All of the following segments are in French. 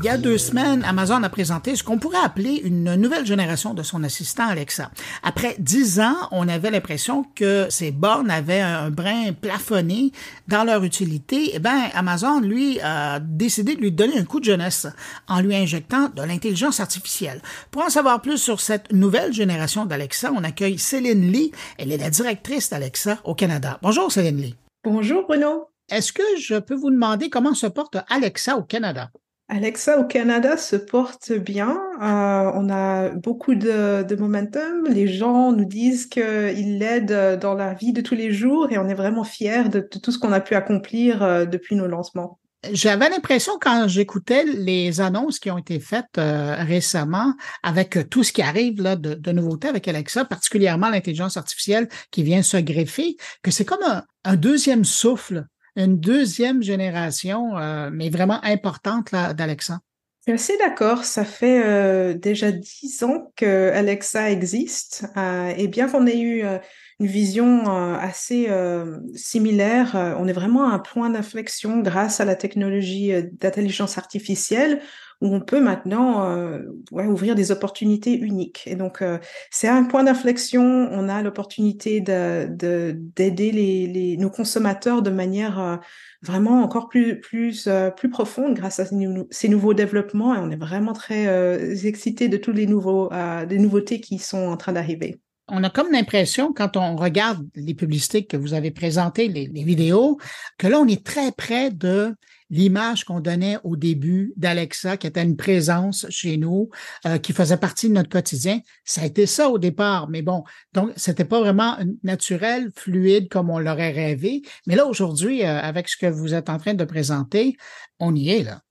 Il y a deux semaines, Amazon a présenté ce qu'on pourrait appeler une nouvelle génération de son assistant Alexa. Après dix ans, on avait l'impression que ces bornes avaient un brin plafonné dans leur utilité. Eh bien, Amazon, lui, a décidé de lui donner un coup de jeunesse en lui injectant de l'intelligence artificielle. Pour en savoir plus sur cette nouvelle génération d'Alexa, on accueille Céline Lee. Elle est la directrice d'Alexa au Canada. Bonjour, Céline Lee. Bonjour, Bruno. Est-ce que je peux vous demander comment se porte Alexa au Canada? Alexa au Canada se porte bien. Euh, on a beaucoup de, momentum. Les gens nous disent qu'ils l'aident dans la vie de tous les jours et on est vraiment fiers de, tout ce qu'on a pu accomplir euh, depuis nos lancements. J'avais l'impression quand j'écoutais les annonces qui ont été faites euh, récemment avec tout ce qui arrive là, de, de nouveautés avec Alexa, particulièrement l'intelligence artificielle qui vient se greffer, que c'est comme un deuxième souffle une deuxième génération, euh, mais vraiment importante d'Alexa. Je suis assez d'accord. Ça fait euh, déjà dix ans que Alexa existe. Euh, et bien qu'on ait eu une vision assez similaire, on est vraiment à un point d'inflexion grâce à la technologie d'intelligence artificielle où on peut maintenant euh, ouvrir des opportunités uniques. Et donc, euh, c'est un point d'inflexion. On a l'opportunité d'aider de, les, nos consommateurs de manière euh, vraiment encore plus, plus, plus profonde grâce à ces, nouveaux développements. Et on est vraiment très excités de tous les nouveaux, des nouveautés qui sont en train d'arriver on a comme l'impression, quand on regarde les publicités que vous avez présentées, les, vidéos, que là, on est très près de l'image qu'on donnait au début d'Alexa, qui était une présence chez nous, euh, qui faisait partie de notre quotidien. Ça a été ça au départ, mais bon, donc c'était pas vraiment naturel, fluide comme on l'aurait rêvé. Mais là, aujourd'hui, euh, avec ce que vous êtes en train de présenter, on y est là.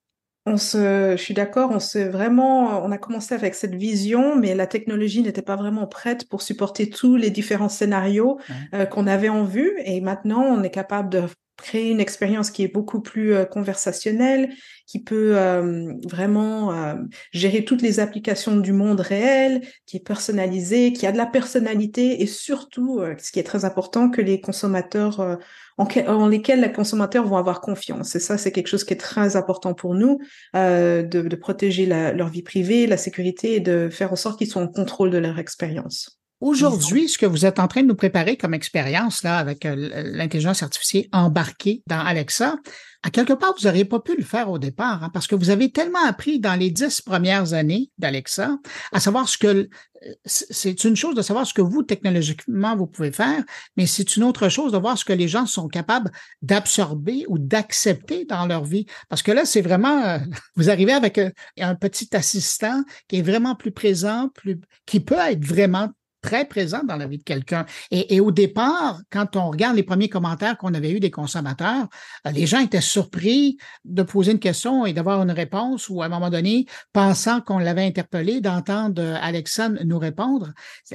On se, je suis d'accord, on s'est vraiment, on a commencé avec cette vision, mais la technologie n'était pas vraiment prête pour supporter tous les différents scénarios euh, qu'on avait en vue. Et maintenant, on est capable de créer une expérience qui est beaucoup plus euh, conversationnelle, qui peut euh, vraiment euh, gérer toutes les applications du monde réel, qui est personnalisée, qui a de la personnalité et surtout, ce qui est très important, que les consommateurs en, lesquels les consommateurs vont avoir confiance. Et ça, c'est quelque chose qui est très important pour nous, de, de, protéger la, leur vie privée, la sécurité et de faire en sorte qu'ils soient en contrôle de leur expérience. Aujourd'hui, ce que vous êtes en train de nous préparer comme expérience là avec euh, l'intelligence artificielle embarquée dans Alexa, à quelque part, vous n'auriez pas pu le faire au départ, hein, parce que vous avez tellement appris dans les dix premières années d'Alexa, à savoir ce que euh, c'est une chose de savoir ce que vous, technologiquement, vous pouvez faire, mais c'est une autre chose de voir ce que les gens sont capables d'absorber ou d'accepter dans leur vie. Parce que là, c'est vraiment, euh, vous arrivez avec un petit assistant qui est vraiment plus présent, plus, qui peut être vraiment très présent dans la vie de quelqu'un. Et, au départ, quand on regarde les premiers commentaires qu'on avait eus des consommateurs, euh, les gens étaient surpris de poser une question et d'avoir une réponse ou à un moment donné, pensant qu'on l'avait interpellé, d'entendre Alexa nous répondre.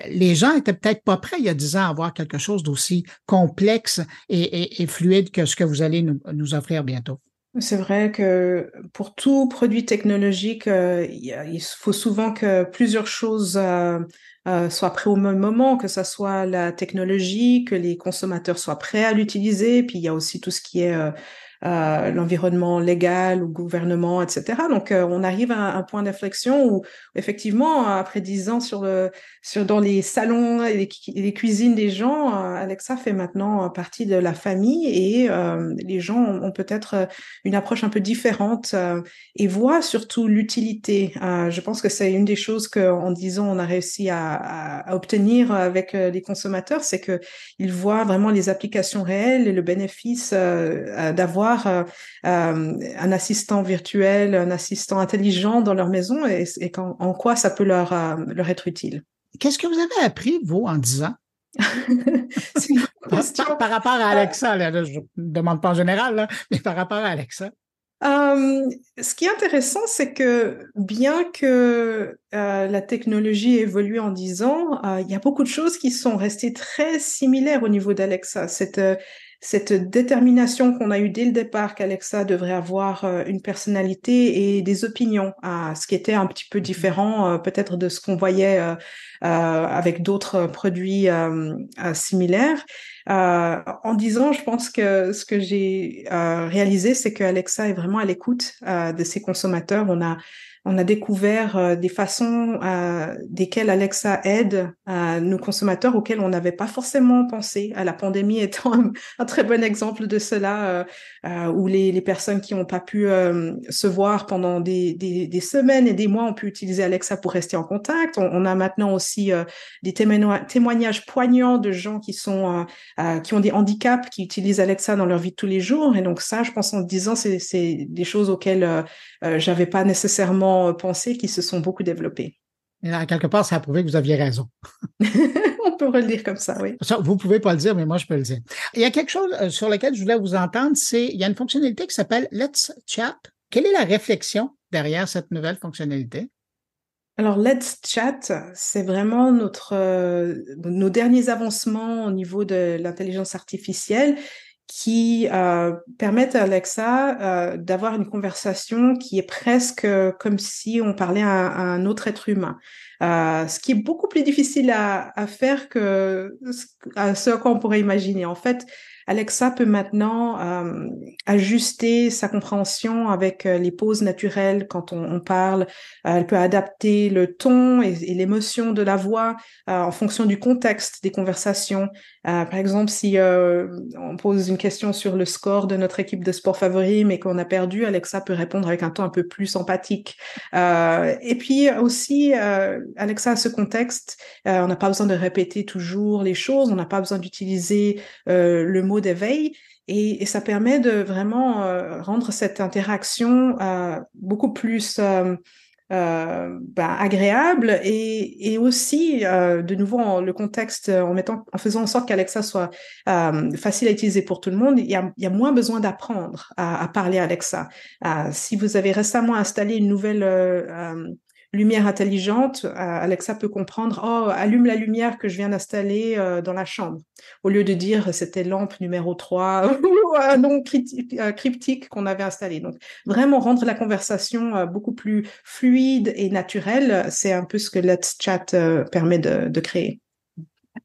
Les gens étaient peut-être pas prêts il y a dix ans à avoir quelque chose d'aussi complexe et, fluide que ce que vous allez nous, offrir bientôt. C'est vrai que pour tout produit technologique, euh, il faut souvent que plusieurs choses euh, euh, soit prêt au même moment, que ce soit la technologie, que les consommateurs soient prêts à l'utiliser. Puis il y a aussi tout ce qui est euh, l'environnement légal ou gouvernement, etc. Donc, euh, on arrive à un point d'inflexion où, effectivement, après dix ans sur le, sur, dans les salons et les, cuisines des gens, euh, Alexa fait maintenant partie de la famille et les gens ont, peut-être une approche un peu différente et voient surtout l'utilité. je pense que c'est une des choses qu'en dix ans, on a réussi à, à, obtenir avec les consommateurs, c'est que ils voient vraiment les applications réelles et le bénéfice d'avoir euh, euh, un assistant virtuel, un assistant intelligent dans leur maison et, en, quoi ça peut leur, euh, leur être utile. Qu'est-ce que vous avez appris, vous, en disant par, par, rapport à Alexa, je ne demande pas en général, mais par rapport à Alexa. ce qui est intéressant, c'est que bien que la technologie évolue en 10 ans, il y a beaucoup de choses qui sont restées très similaires au niveau d'Alexa. Cette cette détermination qu'on a eue dès le départ qu'Alexa devrait avoir euh, une personnalité et des opinions, à ce qui était un petit peu mm-hmm. différent euh, peut-être de ce qu'on voyait euh, avec d'autres produits similaires. en disant, je pense que ce que j'ai réalisé, c'est que Alexa est vraiment à l'écoute de ses consommateurs. On a on a découvert euh, des façons euh, desquelles Alexa aide euh, nos consommateurs auxquels on n'avait pas forcément pensé. À la pandémie étant un, très bon exemple de cela, où les, personnes qui n'ont pas pu se voir pendant des, semaines et des mois ont pu utiliser Alexa pour rester en contact. On, a maintenant aussi des témoignages poignants de gens qui sont qui ont des handicaps, qui utilisent Alexa dans leur vie de tous les jours. Et donc ça, je pense en disant, c'est des choses auxquelles j'avais pas nécessairement pensées qui se sont beaucoup développées. Et quelque part, ça a prouvé que vous aviez raison. On peut relire comme ça, oui. Ça, vous pouvez pas le dire, mais moi, je peux le dire. Il y a quelque chose euh, sur lequel je voulais vous entendre, c'est il y a une fonctionnalité qui s'appelle Let's Chat. Quelle est la réflexion derrière cette nouvelle fonctionnalité? Alors, Let's Chat, c'est vraiment notre, euh, nos derniers avancements au niveau de l'intelligence artificielle qui euh, permettent à Alexa euh, d'avoir une conversation qui est presque comme si on parlait à, un autre être humain. Euh, ce qui est beaucoup plus difficile à, à faire que à ce qu'on pourrait imaginer. En fait, Alexa peut maintenant euh, ajuster sa compréhension avec euh, les pauses naturelles quand on, parle. Euh, elle peut adapter le ton et, l'émotion de la voix en fonction du contexte des conversations. par exemple, si on pose une question sur le score de notre équipe de sport favori, mais qu'on a perdu, Alexa peut répondre avec un ton un peu plus sympathique. et puis aussi, Alexa a ce contexte. on n'a pas besoin de répéter toujours les choses. On n'a pas besoin d'utiliser le mot d'éveil. Et, ça permet de vraiment euh, rendre cette interaction euh, beaucoup plus euh, ben, agréable et, aussi, de nouveau, le contexte, en, mettant, en faisant en sorte qu'Alexa soit facile à utiliser pour tout le monde, il y a, moins besoin d'apprendre à, à, parler Alexa. si vous avez récemment installé une nouvelle lumière intelligente, euh, Alexa peut comprendre, oh, allume la lumière que je viens d'installer euh, dans la chambre, au lieu de dire c'était lampe numéro 3 ou un nom euh, cryptique qu'on avait installé. Donc, vraiment rendre la conversation beaucoup plus fluide et naturelle, c'est un peu ce que Let's Chat permet de, créer.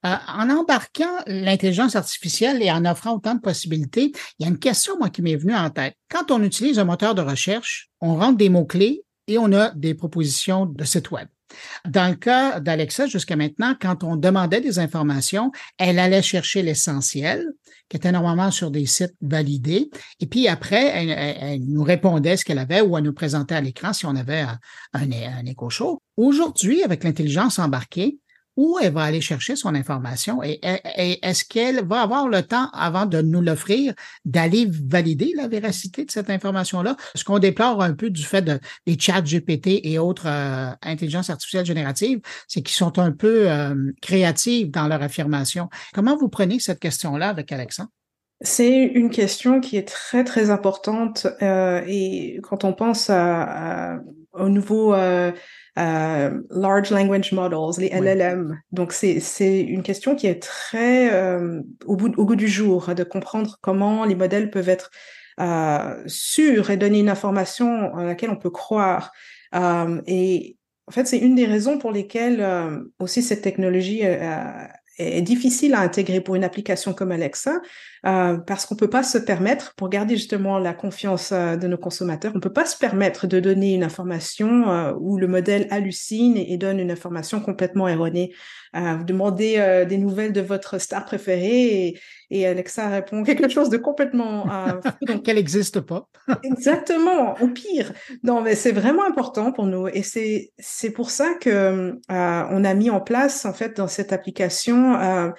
en embarquant l'intelligence artificielle et en offrant autant de possibilités, il y a une question, moi, qui m'est venue en tête. Quand on utilise un moteur de recherche, on rentre des mots-clés et on a des propositions de site web. Dans le cas d'Alexa, jusqu'à maintenant, quand on demandait des informations, elle allait chercher l'essentiel, qui était normalement sur des sites validés, et puis après, elle, nous répondait ce qu'elle avait ou elle nous présentait à l'écran si on avait un, un, un écho chaud. Aujourd'hui, avec l'intelligence embarquée, où elle va aller chercher son information et, est-ce qu'elle va avoir le temps avant de nous l'offrir d'aller valider la véracité de cette information-là? Ce qu'on déplore un peu du fait de, des chats GPT et autres euh, intelligences artificielles génératives, c'est qu'ils sont un peu euh, créatifs dans leur affirmation? Comment vous prenez cette question-là avec Alexandre? C'est une question qui est très très importante euh, et quand on pense à, au nouveau euh, large language models, les LLM. Donc c'est une question qui est très euh, au, bout, au goût du jour de comprendre comment les modèles peuvent être euh, sûrs et donner une information à laquelle on peut croire. Euh, et en fait, c'est une des raisons pour lesquelles euh, aussi cette technologie est difficile à intégrer pour une application comme Alexa euh, parce qu'on peut pas se permettre, pour garder justement la confiance euh, de nos consommateurs, on peut pas se permettre de donner une information euh, où le modèle hallucine et, donne une information complètement erronée. vous demandez des nouvelles de votre star préférée et, et Alexa répond quelque chose de complètement donc qu'elle n'existe pas. exactement, au pire. Non, mais c'est vraiment important pour nous et c'est c'est pour ça que on a mis en place en fait dans cette application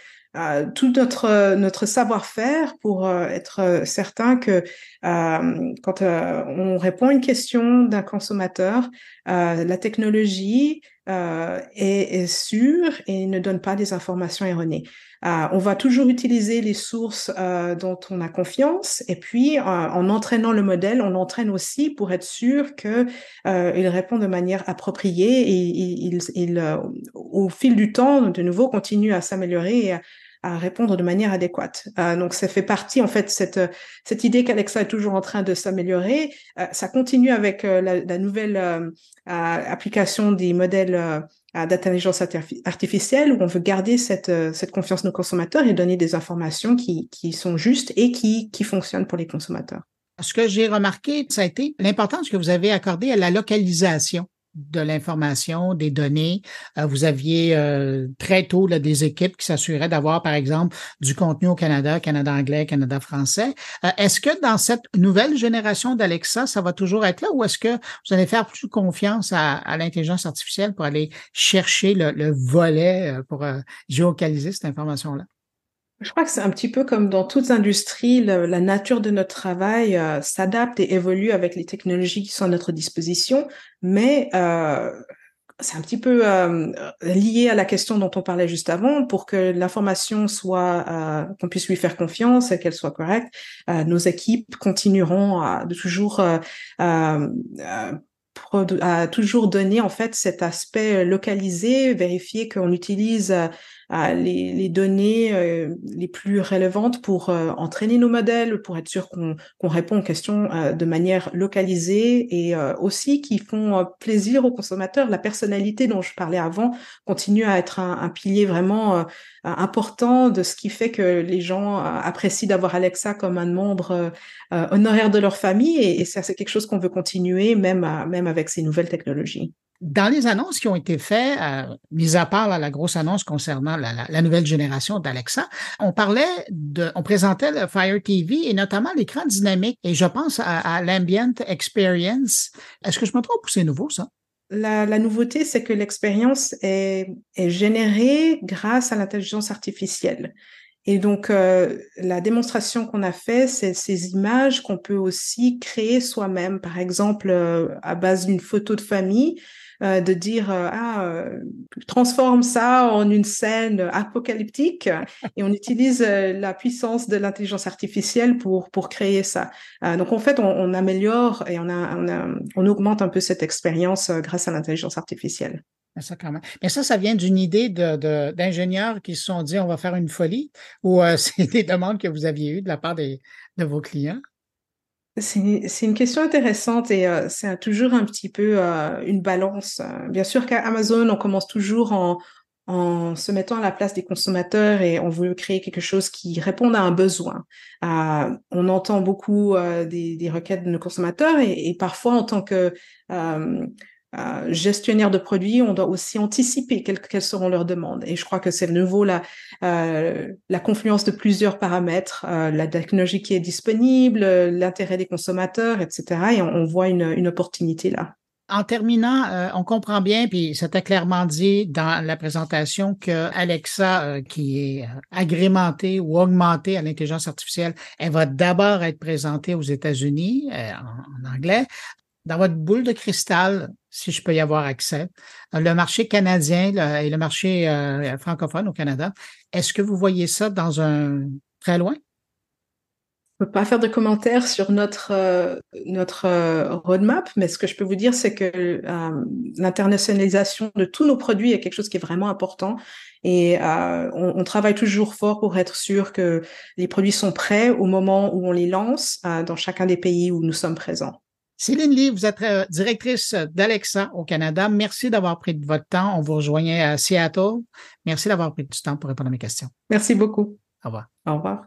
tout notre notre savoir-faire pour euh, être euh, certain que euh, quand on répond à une question d'un consommateur, la technologie est, est, sûre et ne donne pas des informations erronées. on va toujours utiliser les sources dont on a confiance et puis en entraînant le modèle, on l'entraîne aussi pour être sûr que il répond de manière appropriée et il, il, au fil du temps, de nouveau, continue à s'améliorer et à répondre de manière adéquate. Euh, donc, ça fait partie, en fait, cette, cette idée qu'Alexa est toujours en train de s'améliorer. Euh, ça continue avec euh, la, nouvelle application des modèles d'intelligence artificielle où on veut garder cette, cette confiance nos consommateurs et donner des informations qui, qui sont justes et qui, qui fonctionnent pour les consommateurs. Ce que j'ai remarqué, ça a été l'importance que vous avez accordée à la localisation de l'information, des données. Euh, vous aviez euh, très tôt des équipes qui s'assuraient d'avoir, par exemple, du contenu au Canada, Canada anglais, Canada français. Euh, est-ce que dans cette nouvelle génération d'Alexa, ça va toujours être là ou est-ce que vous allez faire plus confiance à, l'intelligence artificielle pour aller chercher le, le volet pour géocaliser cette information-là? Je crois que c'est un petit peu comme dans toute industrie, la nature de notre travail euh, s'adapte et évolue avec les technologies qui sont à notre disposition, mais euh, c'est un petit peu euh, lié à la question dont on parlait juste avant. Pour que l'information soit, euh, qu'on puisse lui faire confiance et qu'elle soit correcte, nos équipes continueront à de toujours à toujours donner en fait cet aspect localisé, vérifier qu'on utilise les, les, données euh, les plus relevantes pour euh, entraîner nos modèles, pour être sûr qu'on répond aux questions euh, de manière localisée et aussi qui font plaisir aux consommateurs. La personnalité dont je parlais avant continue à être un, un pilier vraiment important de ce qui fait que les gens apprécient d'avoir Alexa comme un membre honoraire de leur famille et, et ça c'est quelque chose qu'on veut continuer même, même avec ces nouvelles technologies. Dans les annonces qui ont été faites, euh, mis à part la grosse annonce concernant la, nouvelle génération d'Alexa, on parlait de, on présentait le Fire TV et notamment l'écran dynamique. Et je pense à, l'ambient experience. Est-ce que je me trompe ou c'est nouveau ça? La, nouveauté, c'est que l'expérience est, générée grâce à l'intelligence artificielle. Et donc, euh, la démonstration qu'on a fait, c'est ces images qu'on peut aussi créer soi-même. Par exemple, euh, à base d'une photo de famille, euh, de dire euh, ah euh, transforme ça en une scène apocalyptique et on utilise la puissance de l'intelligence artificielle pour pour créer ça. donc en fait on, améliore et on, a, on, augmente un peu cette expérience grâce à l'intelligence artificielle. Ça, quand. Mais ça, ça vient d'une idée d'ingénieurs qui se sont dit on va faire une folie ou c'est des demandes que vous aviez eues de la part des, de vos clients? C'est une question intéressante et euh, c'est toujours un petit peu euh, une balance. Bien sûr qu'à Amazon, on commence toujours en, se mettant à la place des consommateurs et on veut créer quelque chose qui réponde à un besoin. Euh, on entend beaucoup des, requêtes de nos consommateurs et parfois en tant que euh, gestionnaire de produits, on doit aussi anticiper quelles, seront leurs demandes. Et je crois que c'est de nouveau la, euh, la confluence de plusieurs paramètres, euh, la technologie qui est disponible, l'intérêt des consommateurs, etc. Et on, voit une, une, opportunité là. En terminant, on comprend bien, puis c'était clairement dit dans la présentation que Alexa, qui est agrémentée ou augmentée à l'intelligence artificielle, elle va d'abord être présentée aux États-Unis en, anglais dans votre boule de cristal, si je peux y avoir accès, euh, le marché canadien et le marché euh, francophone au Canada, est-ce que vous voyez ça dans un très loin? Je ne peux pas faire de commentaires sur notre euh, notre roadmap, mais ce que je peux vous dire, c'est que l'internationalisation de tous nos produits est quelque chose qui est vraiment important et on, on, travaille toujours fort pour être sûr que les produits sont prêts au moment où on les lance dans chacun des pays où nous sommes présents. Céline Lee, vous êtes euh, directrice d'Alexa au Canada. Merci d'avoir pris de votre temps. On vous rejoignait à Seattle. Merci d'avoir pris du temps pour répondre à mes questions. Merci beaucoup. Au revoir. Au revoir.